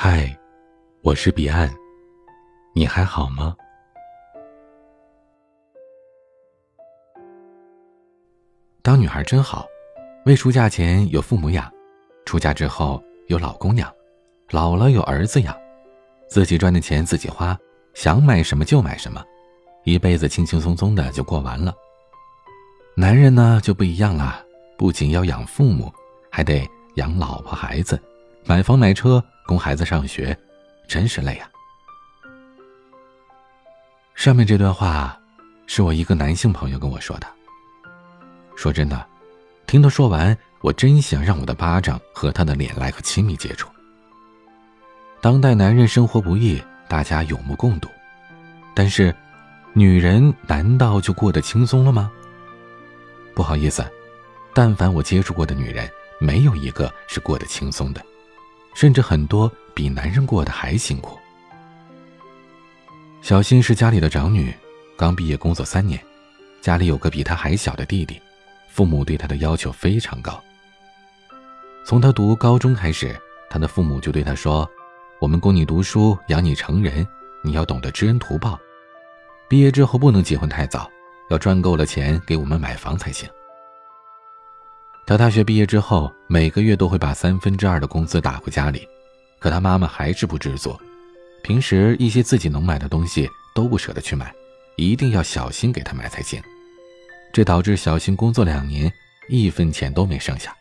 嗨，我是彼岸，你还好吗？当女孩真好，未出嫁前有父母养，出嫁之后有老公养，老了有儿子养，自己赚的钱自己花，想买什么就买什么，一辈子轻轻松松的就过完了。男人呢就不一样了，不仅要养父母，还得养老婆孩子，买房买车供孩子上学，真是累啊。上面这段话，是我一个男性朋友跟我说的。说真的，听他说完，我真想让我的巴掌和他的脸来个亲密接触。当代男人生活不易，大家有目共睹，但是，女人难道就过得轻松了吗？不好意思，但凡我接触过的女人，没有一个是过得轻松的，甚至很多比男人过得还辛苦。小新是家里的长女，刚毕业工作三年，家里有个比她还小的弟弟。父母对她的要求非常高。从她读高中开始，他的父母就对他说：“我们供你读书，养你成人，你要懂得知恩图报。毕业之后不能结婚太早，要赚够了钱给我们买房才行。”他大学毕业之后，每个月都会把三分之二的工资打回家里，可他妈妈还是不知足，平时一些自己能买的东西都不舍得去买，一定要小心给他买才行。这导致小新工作两年，一分钱都没剩下。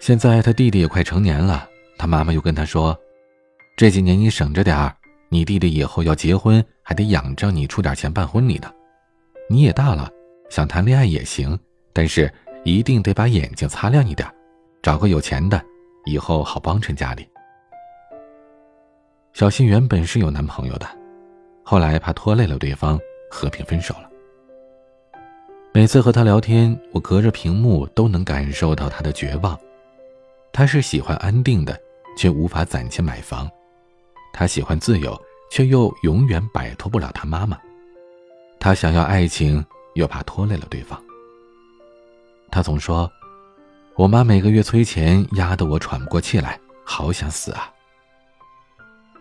现在他弟弟也快成年了，他妈妈又跟他说：“这几年你省着点儿，你弟弟以后要结婚，还得仰仗你出点钱办婚礼呢。你也大了，想谈恋爱也行，但是一定得把眼睛擦亮一点，找个有钱的，以后好帮衬家里。”小新原本是有男朋友的，后来怕拖累了对方，和平分手了。每次和他聊天，我隔着屏幕都能感受到他的绝望。他是喜欢安定的，却无法攒钱买房；他喜欢自由，却又永远摆脱不了他妈妈；他想要爱情，又怕拖累了对方。他总说：“我妈每个月催钱，压得我喘不过气来，好想死啊。”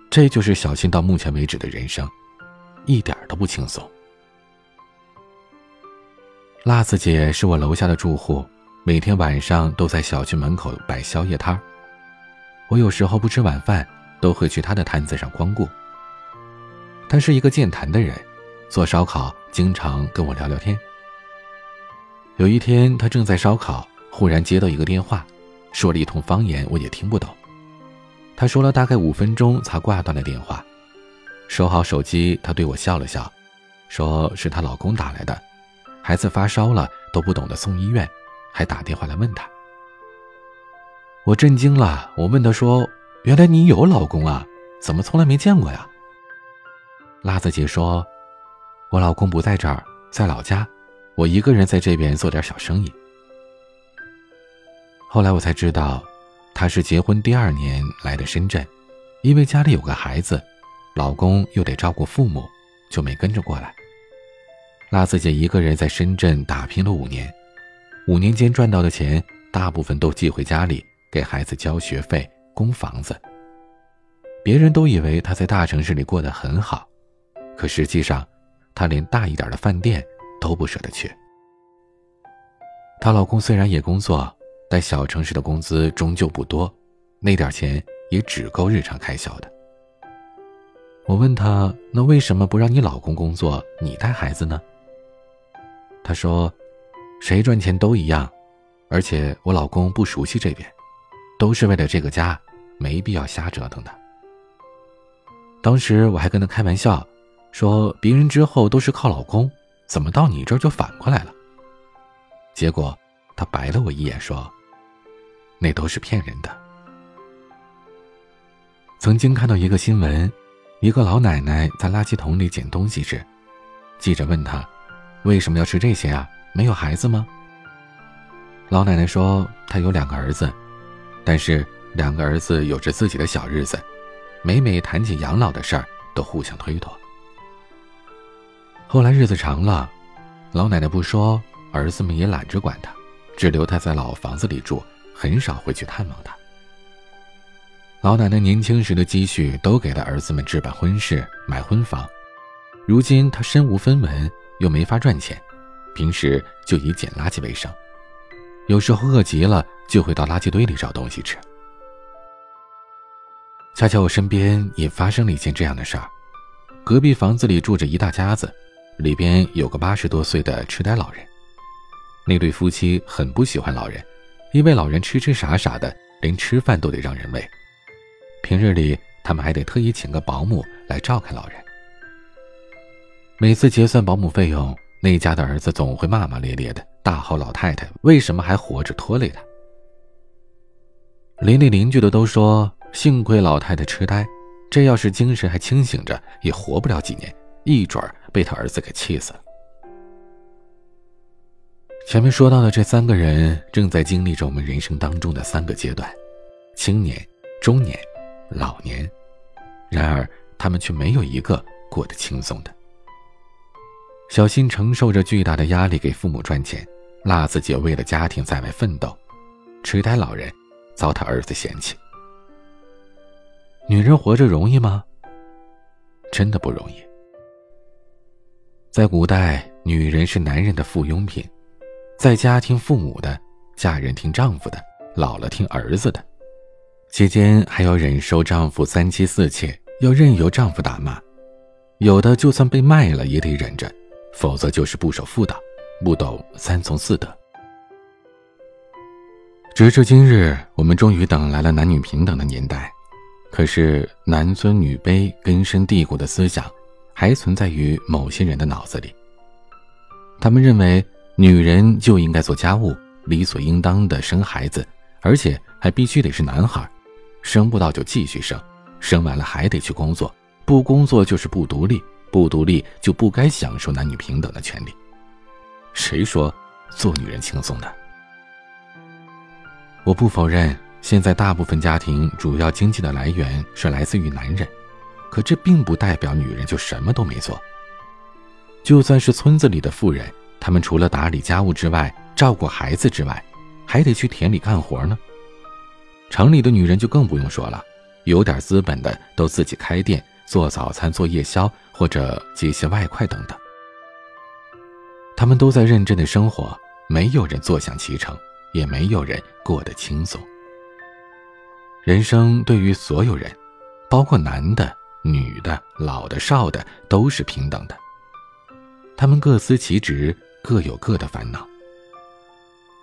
这就是小新到目前为止的人生，一点都不轻松。辣子姐是我楼下的住户，每天晚上都在小区门口摆宵夜摊我有时候不吃晚饭，都会去她的摊子上光顾。她是一个健谈的人，做烧烤经常跟我聊聊天。有一天，她正在烧烤，忽然接到一个电话，说了一通方言，我也听不懂。她说了大概五分钟才挂断了电话，收好手机，她对我笑了笑，说是她老公打来的。孩子发烧了都不懂得送医院，还打电话来问他。我震惊了，我问他说：“原来你有老公啊？怎么从来没见过呀？”辣子姐说：“我老公不在这儿，在老家，我一个人在这边做点小生意。”后来我才知道，她是结婚第二年来的深圳，因为家里有个孩子，老公又得照顾父母，就没跟着过来。辣子姐一个人在深圳打拼了五年，五年间赚到的钱大部分都寄回家里，给孩子交学费、供房子。别人都以为她在大城市里过得很好，可实际上，她连大一点的饭店都不舍得去。她老公虽然也工作，但小城市的工资终究不多，那点钱也只够日常开销的。我问她：“那为什么不让你老公工作，你带孩子呢？”他说：“谁赚钱都一样，而且我老公不熟悉这边，都是为了这个家，没必要瞎折腾的。”当时我还跟他开玩笑，说别人之后都是靠老公，怎么到你这儿就反过来了？结果他白了我一眼，说：“那都是骗人的。”曾经看到一个新闻，一个老奶奶在垃圾桶里捡东西时，记者问她。为什么要吃这些啊？没有孩子吗？老奶奶说，她有两个儿子，但是两个儿子有着自己的小日子，每每谈起养老的事儿，都互相推脱。后来日子长了，老奶奶不说，儿子们也懒着管她，只留她在老房子里住，很少会去探望她。老奶奶年轻时的积蓄都给了儿子们置办婚事、买婚房，如今她身无分文，又没法赚钱，平时就以捡垃圾为生，有时候饿极了就会到垃圾堆里找东西吃。恰巧我身边也发生了一件这样的事儿，隔壁房子里住着一大家子，里边有个八十多岁的痴呆老人。那对夫妻很不喜欢老人，因为老人痴痴傻傻的，连吃饭都得让人喂。平日里他们还得特意请个保姆来照看老人。每次结算保姆费用，那家的儿子总会骂骂咧咧的，大吼老太太为什么还活着拖累他。邻里邻居的都说。幸亏老太太痴呆，这要是精神还清醒着，也活不了几年，一准儿被他儿子给气死了。前面说到的这三个人，正在经历着我们人生当中的三个阶段：青年、中年、老年。然而，他们却没有一个过得轻松的。小新承受着巨大的压力给父母赚钱，辣子姐为了家庭在外奋斗，痴呆老人遭他儿子嫌弃。女人活着容易吗？真的不容易。在古代，女人是男人的附庸品，在家听父母的，嫁人听丈夫的，老了听儿子的，期间还要忍受丈夫三妻四妾，要任由丈夫打骂，有的就算被卖了也得忍着，否则就是不守妇道，不懂三从四德。直至今日，我们终于等来了男女平等的年代。可是男尊女卑根深蒂固的思想，还存在于某些人的脑子里。他们认为女人就应该做家务，理所应当的生孩子，而且还必须得是男孩，生不到就继续生，生完了还得去工作，不工作就是不独立，不独立就不该享受男女平等的权利。谁说做女人轻松的？我不否认。现在大部分家庭主要经济的来源是来自于男人，可这并不代表女人就什么都没做。就算是村子里的妇人，她们除了打理家务之外，照顾孩子之外，还得去田里干活呢。城里的女人就更不用说了，有点资本的都自己开店做早餐、做夜宵或者接些外快等等。他们都在认真的生活，没有人坐享其成，也没有人过得轻松。人生对于所有人，包括男的、女的、老的、少的，都是平等的。他们各司其职，各有各的烦恼。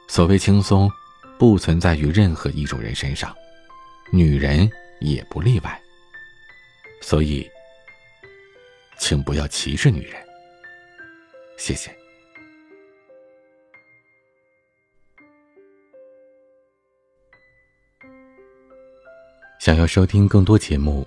所谓轻松，不存在于任何一种人身上，女人也不例外。所以，请不要歧视女人。谢谢。想要收听更多节目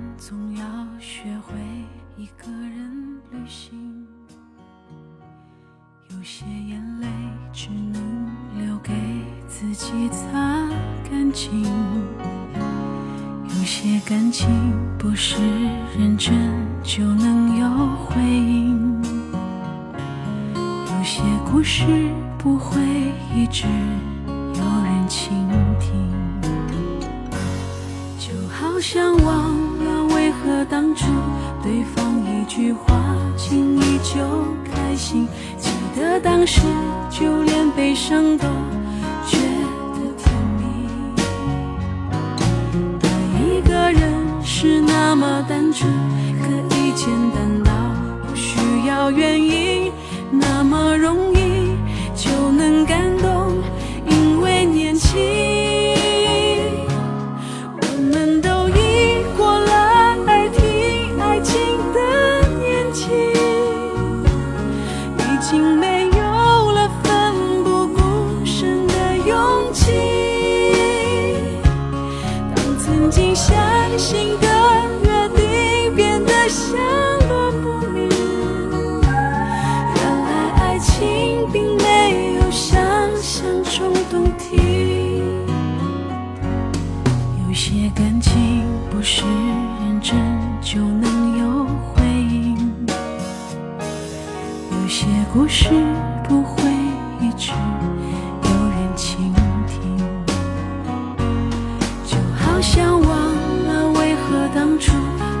干净，有些感情不是认真就能有回应，有些故事不会一直有人倾听，就好像忘了为何当初对方一句话轻易就开心。记得当时，就连悲伤都单纯，可以简单到不需要原因，是不会一直有人倾听，就好像忘了为何当初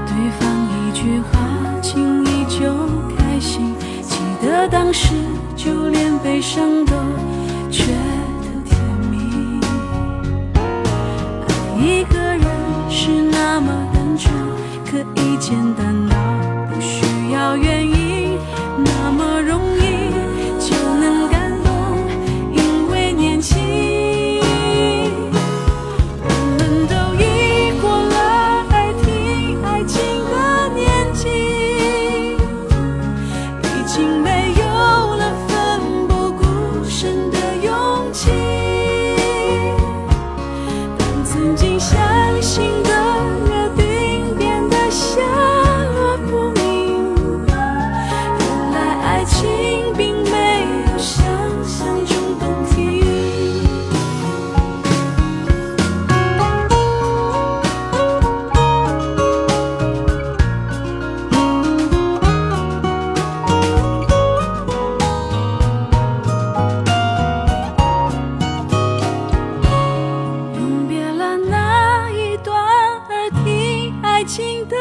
对方一句话轻易就开心，记得当时就连悲伤都觉得甜蜜。爱一个人是那么单纯，可以简单爱情的